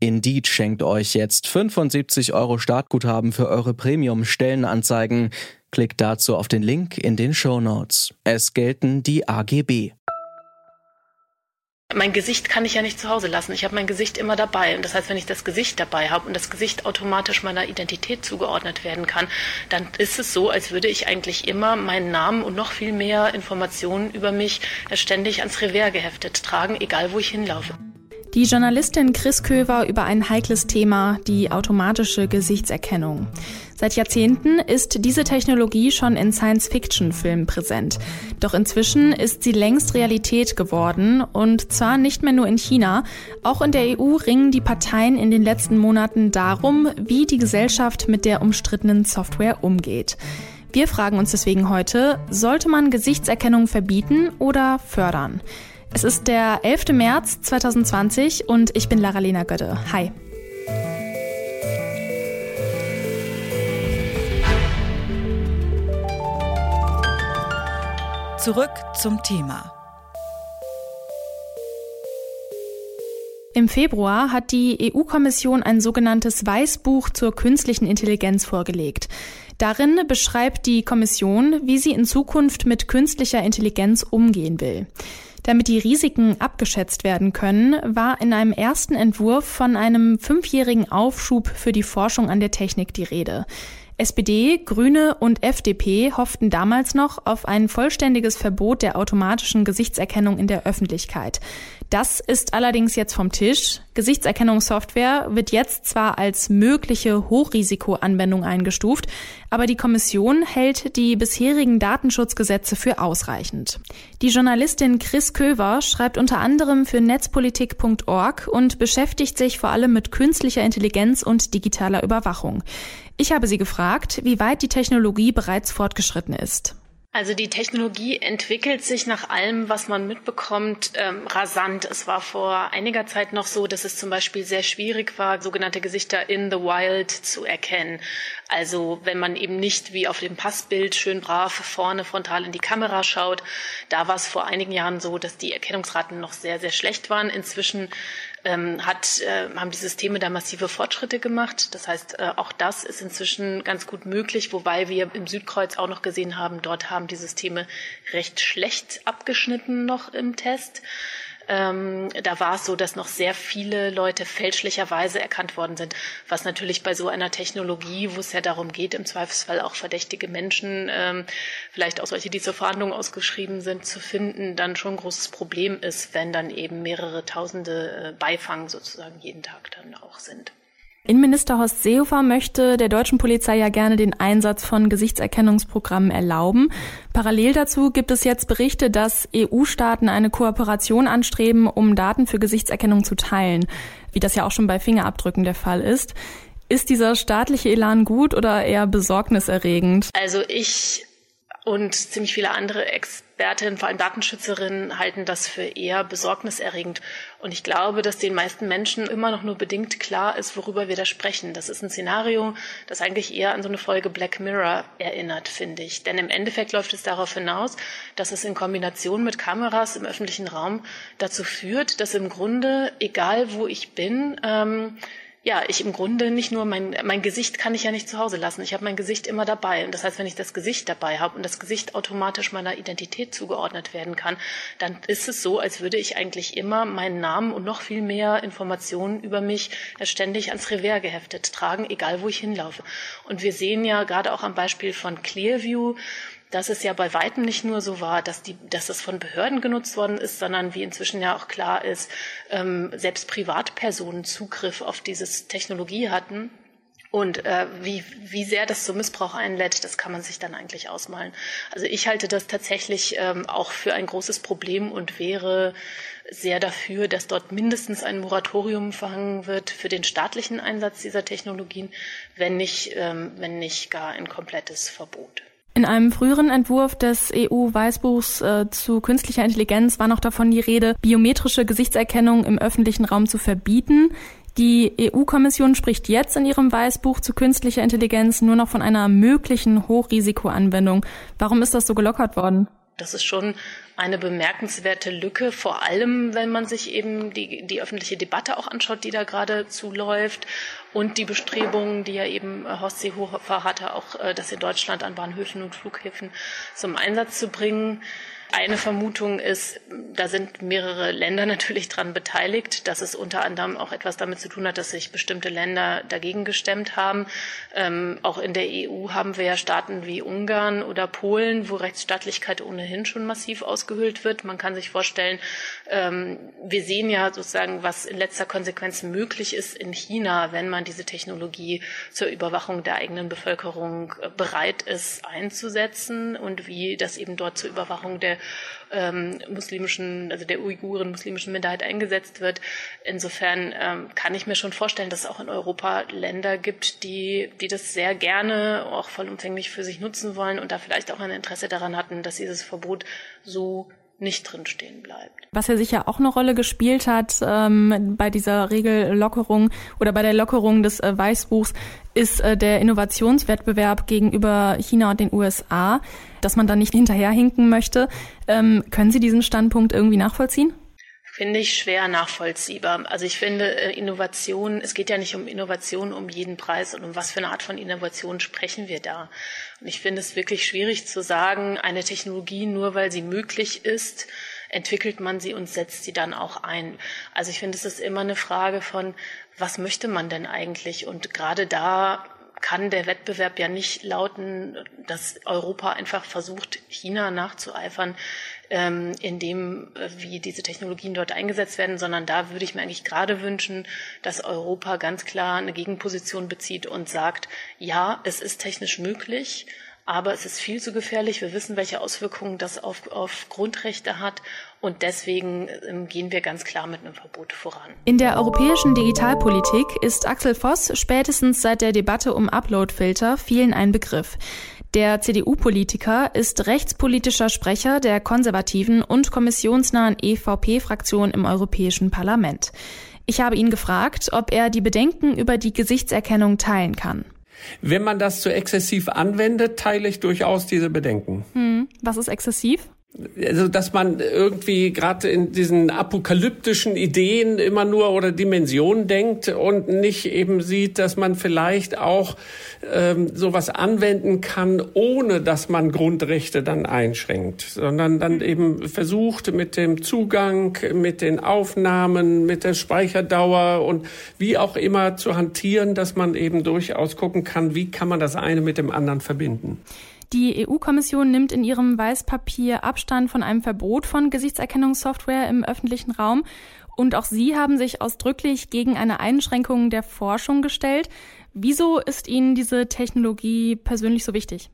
Indeed schenkt euch jetzt 75 Euro Startguthaben für eure Premium-Stellenanzeigen. Klickt dazu auf den Link in den Show Notes. Es gelten die AGB. Mein Gesicht kann ich ja nicht zu Hause lassen. Ich habe mein Gesicht immer dabei. Und das heißt, wenn ich das Gesicht dabei habe und das Gesicht automatisch meiner Identität zugeordnet werden kann, dann ist es so, als würde ich eigentlich immer meinen Namen und noch viel mehr Informationen über mich ständig ans Revers geheftet tragen, egal wo ich hinlaufe. Die Journalistin Chris Köver über ein heikles Thema, die automatische Gesichtserkennung. Seit Jahrzehnten ist diese Technologie schon in Science-Fiction-Filmen präsent. Doch inzwischen ist sie längst Realität geworden und zwar nicht mehr nur in China. Auch in der EU ringen die Parteien in den letzten Monaten darum, wie die Gesellschaft mit der umstrittenen Software umgeht. Wir fragen uns deswegen heute, sollte man Gesichtserkennung verbieten oder fördern? Es ist der 11. März 2020 und ich bin Lara-Lena Götte. Hi. Zurück zum Thema. Im Februar hat die EU-Kommission ein sogenanntes Weißbuch zur künstlichen Intelligenz vorgelegt. Darin beschreibt die Kommission, wie sie in Zukunft mit künstlicher Intelligenz umgehen will. Damit die Risiken abgeschätzt werden können, war in einem ersten Entwurf von einem fünfjährigen Aufschub für die Forschung an der Technik die Rede. SPD, Grüne und FDP hofften damals noch auf ein vollständiges Verbot der automatischen Gesichtserkennung in der Öffentlichkeit. Das ist allerdings jetzt vom Tisch. Gesichtserkennungssoftware wird jetzt zwar als mögliche Hochrisikoanwendung eingestuft, aber die Kommission hält die bisherigen Datenschutzgesetze für ausreichend. Die Journalistin Chris Köver schreibt unter anderem für netzpolitik.org und beschäftigt sich vor allem mit künstlicher Intelligenz und digitaler Überwachung. Ich habe sie gefragt, wie weit die Technologie bereits fortgeschritten ist. Also die Technologie entwickelt sich nach allem, was man mitbekommt, ähm, rasant. Es war vor einiger Zeit noch so, dass es zum Beispiel sehr schwierig war, sogenannte Gesichter in the wild zu erkennen. Also wenn man eben nicht wie auf dem Passbild schön brav vorne frontal in die Kamera schaut, da war es vor einigen Jahren so, dass die Erkennungsraten noch sehr, sehr schlecht waren. Inzwischen ähm, hat, äh, haben die Systeme da massive Fortschritte gemacht. Das heißt, äh, auch das ist inzwischen ganz gut möglich, wobei wir im Südkreuz auch noch gesehen haben, dort haben die Systeme recht schlecht abgeschnitten noch im Test. Ähm, da war es so, dass noch sehr viele Leute fälschlicherweise erkannt worden sind, was natürlich bei so einer Technologie, wo es ja darum geht, im Zweifelsfall auch verdächtige Menschen, ähm, vielleicht auch solche, die zur Verhandlung ausgeschrieben sind, zu finden, dann schon ein großes Problem ist, wenn dann eben mehrere Tausende äh, Beifang sozusagen jeden Tag dann auch sind. Innenminister Horst Seehofer möchte der deutschen Polizei ja gerne den Einsatz von Gesichtserkennungsprogrammen erlauben. Parallel dazu gibt es jetzt Berichte, dass EU-Staaten eine Kooperation anstreben, um Daten für Gesichtserkennung zu teilen, wie das ja auch schon bei Fingerabdrücken der Fall ist. Ist dieser staatliche Elan gut oder eher besorgniserregend? Also ich und ziemlich viele andere Expertinnen, vor allem Datenschützerinnen, halten das für eher besorgniserregend. Und ich glaube, dass den meisten Menschen immer noch nur bedingt klar ist, worüber wir da sprechen. Das ist ein Szenario, das eigentlich eher an so eine Folge Black Mirror erinnert, finde ich. Denn im Endeffekt läuft es darauf hinaus, dass es in Kombination mit Kameras im öffentlichen Raum dazu führt, dass im Grunde, egal wo ich bin, ähm, ja, ich im Grunde nicht nur mein, mein Gesicht kann ich ja nicht zu Hause lassen. Ich habe mein Gesicht immer dabei. Und das heißt, wenn ich das Gesicht dabei habe und das Gesicht automatisch meiner Identität zugeordnet werden kann, dann ist es so, als würde ich eigentlich immer meinen Namen und noch viel mehr Informationen über mich ständig ans Revers geheftet tragen, egal wo ich hinlaufe. Und wir sehen ja gerade auch am Beispiel von Clearview, dass es ja bei weitem nicht nur so war, dass, die, dass das von Behörden genutzt worden ist, sondern wie inzwischen ja auch klar ist, ähm, selbst Privatpersonen Zugriff auf diese Technologie hatten. Und äh, wie, wie sehr das zum Missbrauch einlädt, das kann man sich dann eigentlich ausmalen. Also ich halte das tatsächlich ähm, auch für ein großes Problem und wäre sehr dafür, dass dort mindestens ein Moratorium verhangen wird für den staatlichen Einsatz dieser Technologien, wenn nicht, ähm, wenn nicht gar ein komplettes Verbot. In einem früheren Entwurf des EU-Weißbuchs äh, zu künstlicher Intelligenz war noch davon die Rede, biometrische Gesichtserkennung im öffentlichen Raum zu verbieten. Die EU-Kommission spricht jetzt in ihrem Weißbuch zu künstlicher Intelligenz nur noch von einer möglichen Hochrisikoanwendung. Warum ist das so gelockert worden? Das ist schon eine bemerkenswerte Lücke, vor allem wenn man sich eben die, die öffentliche Debatte auch anschaut, die da gerade zuläuft und die Bestrebungen, die ja eben Horst Seehofer hatte, auch äh, das in Deutschland an Bahnhöfen und Flughäfen zum Einsatz zu bringen. Eine Vermutung ist, da sind mehrere Länder natürlich dran beteiligt, dass es unter anderem auch etwas damit zu tun hat, dass sich bestimmte Länder dagegen gestemmt haben. Ähm, auch in der EU haben wir ja Staaten wie Ungarn oder Polen, wo Rechtsstaatlichkeit ohnehin schon massiv ausgehöhlt wird. Man kann sich vorstellen, ähm, wir sehen ja sozusagen, was in letzter Konsequenz möglich ist in China, wenn man diese Technologie zur Überwachung der eigenen Bevölkerung äh, bereit ist einzusetzen und wie das eben dort zur Überwachung der ähm, muslimischen, also der Uiguren, muslimischen Minderheit eingesetzt wird. Insofern ähm, kann ich mir schon vorstellen, dass es auch in Europa Länder gibt, die, die das sehr gerne auch vollumfänglich für sich nutzen wollen und da vielleicht auch ein Interesse daran hatten, dass dieses Verbot so nicht drinstehen bleibt. Was ja sicher auch eine Rolle gespielt hat ähm, bei dieser Regellockerung oder bei der Lockerung des äh, Weißbuchs, ist äh, der Innovationswettbewerb gegenüber China und den USA, dass man da nicht hinterherhinken möchte. Ähm, können Sie diesen Standpunkt irgendwie nachvollziehen? Finde ich schwer nachvollziehbar. Also ich finde äh, Innovation, es geht ja nicht um Innovation um jeden Preis und um was für eine Art von Innovation sprechen wir da. Und ich finde es wirklich schwierig zu sagen, eine Technologie nur weil sie möglich ist, entwickelt man sie und setzt sie dann auch ein. Also ich finde, es ist immer eine Frage von, was möchte man denn eigentlich? Und gerade da kann der Wettbewerb ja nicht lauten, dass Europa einfach versucht, China nachzueifern ähm, in dem, äh, wie diese Technologien dort eingesetzt werden, sondern da würde ich mir eigentlich gerade wünschen, dass Europa ganz klar eine Gegenposition bezieht und sagt, ja, es ist technisch möglich, aber es ist viel zu gefährlich. Wir wissen, welche Auswirkungen das auf, auf Grundrechte hat. Und deswegen ähm, gehen wir ganz klar mit einem Verbot voran. In der europäischen Digitalpolitik ist Axel Voss spätestens seit der Debatte um Uploadfilter vielen ein Begriff. Der CDU-Politiker ist rechtspolitischer Sprecher der konservativen und kommissionsnahen EVP-Fraktion im Europäischen Parlament. Ich habe ihn gefragt, ob er die Bedenken über die Gesichtserkennung teilen kann. Wenn man das zu exzessiv anwendet, teile ich durchaus diese Bedenken. Hm, was ist exzessiv? Also dass man irgendwie gerade in diesen apokalyptischen Ideen immer nur oder Dimensionen denkt und nicht eben sieht, dass man vielleicht auch ähm, sowas anwenden kann, ohne dass man Grundrechte dann einschränkt, sondern dann eben versucht mit dem Zugang, mit den Aufnahmen, mit der Speicherdauer und wie auch immer zu hantieren, dass man eben durchaus gucken kann, wie kann man das eine mit dem anderen verbinden. Die EU-Kommission nimmt in ihrem Weißpapier Abstand von einem Verbot von Gesichtserkennungssoftware im öffentlichen Raum. Und auch Sie haben sich ausdrücklich gegen eine Einschränkung der Forschung gestellt. Wieso ist Ihnen diese Technologie persönlich so wichtig?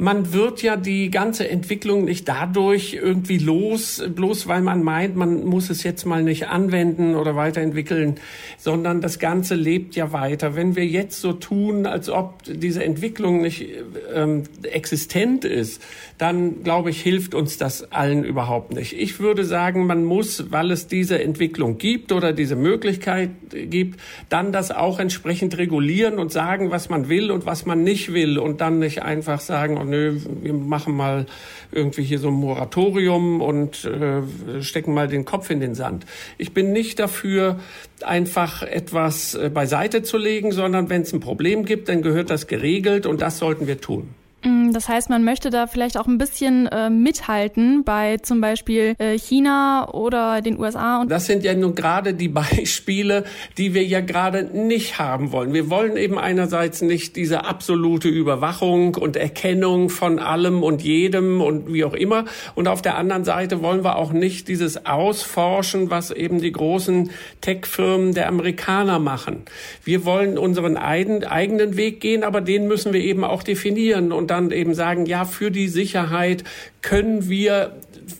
Man wird ja die ganze Entwicklung nicht dadurch irgendwie los, bloß weil man meint, man muss es jetzt mal nicht anwenden oder weiterentwickeln, sondern das Ganze lebt ja weiter. Wenn wir jetzt so tun, als ob diese Entwicklung nicht ähm, existent ist, dann glaube ich, hilft uns das allen überhaupt nicht. Ich würde sagen, man muss, weil es diese Entwicklung gibt oder diese Möglichkeit gibt, dann das auch entsprechend regulieren und sagen, was man will und was man nicht will und dann nicht einfach sagen, nö, wir machen mal irgendwie hier so ein Moratorium und äh, stecken mal den Kopf in den Sand. Ich bin nicht dafür, einfach etwas äh, beiseite zu legen, sondern wenn es ein Problem gibt, dann gehört das geregelt und das sollten wir tun. Mm, das heißt, man möchte da vielleicht auch ein bisschen äh, mithalten bei zum Beispiel äh, China oder den USA. Und das sind ja nun gerade die Beispiele, die wir ja gerade nicht haben wollen. Wir wollen eben einerseits nicht diese absolute Überwachung und Erkennung von allem und jedem und wie auch immer. Und auf der anderen Seite wollen wir auch nicht dieses Ausforschen, was eben die großen Tech-Firmen der Amerikaner machen. Wir wollen unseren eigenen Weg gehen, aber den müssen wir eben auch definieren. Und dann eben sagen, ja, für die Sicherheit können wir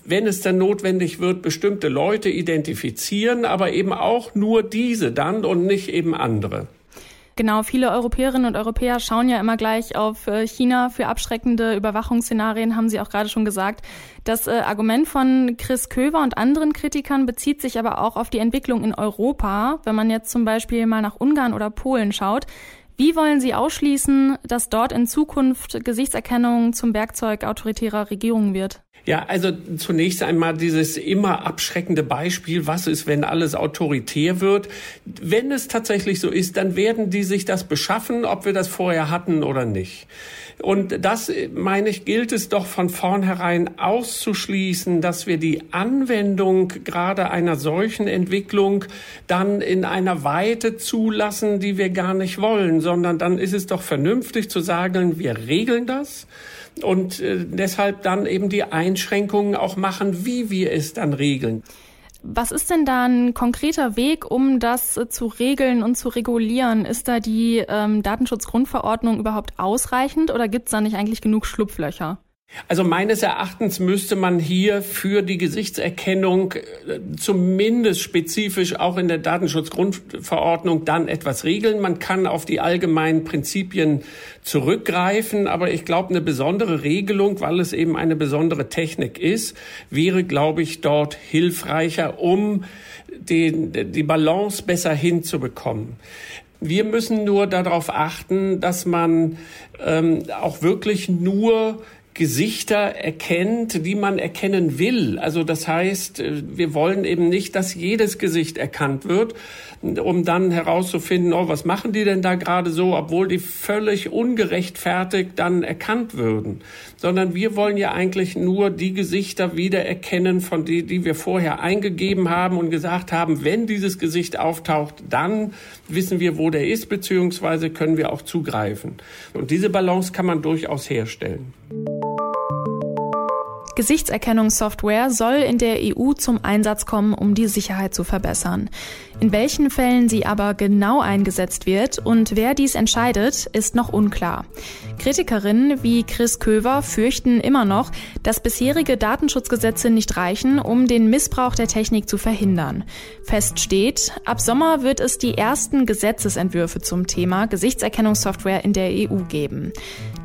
wenn es dann notwendig wird, bestimmte Leute identifizieren, aber eben auch nur diese dann und nicht eben andere. Genau, viele Europäerinnen und Europäer schauen ja immer gleich auf äh, China für abschreckende Überwachungsszenarien, haben Sie auch gerade schon gesagt. Das äh, Argument von Chris Köver und anderen Kritikern bezieht sich aber auch auf die Entwicklung in Europa. Wenn man jetzt zum Beispiel mal nach Ungarn oder Polen schaut, wie wollen Sie ausschließen, dass dort in Zukunft Gesichtserkennung zum Werkzeug autoritärer Regierungen wird? Ja, also zunächst einmal dieses immer abschreckende Beispiel, was ist, wenn alles autoritär wird. Wenn es tatsächlich so ist, dann werden die sich das beschaffen, ob wir das vorher hatten oder nicht. Und das, meine ich, gilt es doch von vornherein auszuschließen, dass wir die Anwendung gerade einer solchen Entwicklung dann in einer Weite zulassen, die wir gar nicht wollen, sondern dann ist es doch vernünftig zu sagen, wir regeln das und äh, deshalb dann eben die Einschränkungen auch machen, wie wir es dann regeln. Was ist denn da ein konkreter Weg, um das äh, zu regeln und zu regulieren? Ist da die ähm, Datenschutzgrundverordnung überhaupt ausreichend oder gibt es da nicht eigentlich genug Schlupflöcher? Also meines Erachtens müsste man hier für die Gesichtserkennung äh, zumindest spezifisch auch in der Datenschutzgrundverordnung dann etwas regeln. Man kann auf die allgemeinen Prinzipien zurückgreifen, aber ich glaube, eine besondere Regelung, weil es eben eine besondere Technik ist, wäre, glaube ich, dort hilfreicher, um den, die Balance besser hinzubekommen. Wir müssen nur darauf achten, dass man ähm, auch wirklich nur Gesichter erkennt, die man erkennen will. Also das heißt, äh, wir wollen eben nicht, dass jedes Gesicht erkannt wird, um dann herauszufinden, oh, was machen die denn da gerade so, obwohl die völlig ungerechtfertigt dann erkannt würden. Sondern wir wollen ja eigentlich nur die Gesichter wiedererkennen, von die, die wir vorher eingegeben haben und gesagt haben, wenn dieses Gesicht auftaucht, dann wissen wir, wo der ist, beziehungsweise können wir auch zugreifen. Und diese Balance kann man durchaus herstellen. Gesichtserkennungssoftware soll in der EU zum Einsatz kommen, um die Sicherheit zu verbessern. In welchen Fällen sie aber genau eingesetzt wird und wer dies entscheidet, ist noch unklar. Kritikerinnen wie Chris Köver fürchten immer noch, dass bisherige Datenschutzgesetze nicht reichen, um den Missbrauch der Technik zu verhindern. Fest steht, ab Sommer wird es die ersten Gesetzesentwürfe zum Thema Gesichtserkennungssoftware in der EU geben.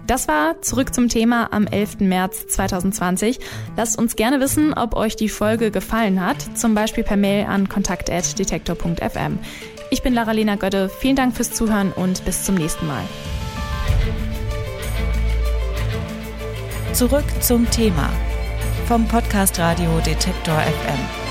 Das war zurück zum Thema am 11. März 2020. Lasst uns gerne wissen, ob euch die Folge gefallen hat, zum Beispiel per Mail an kontakt.detektor.fm. Ich bin Lara-Lena Götte. Vielen Dank fürs Zuhören und bis zum nächsten Mal. Zurück zum Thema vom Podcast Radio Detektor FM.